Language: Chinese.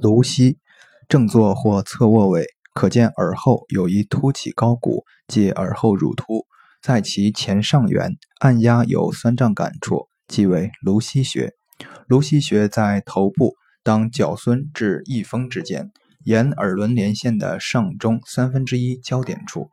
颅膝，正坐或侧卧位，可见耳后有一凸起高骨，即耳后乳突，在其前上缘按压有酸胀感处，即为颅膝穴。颅膝穴在头部当角孙至翼峰之间，沿耳轮连线的上中三分之一交点处。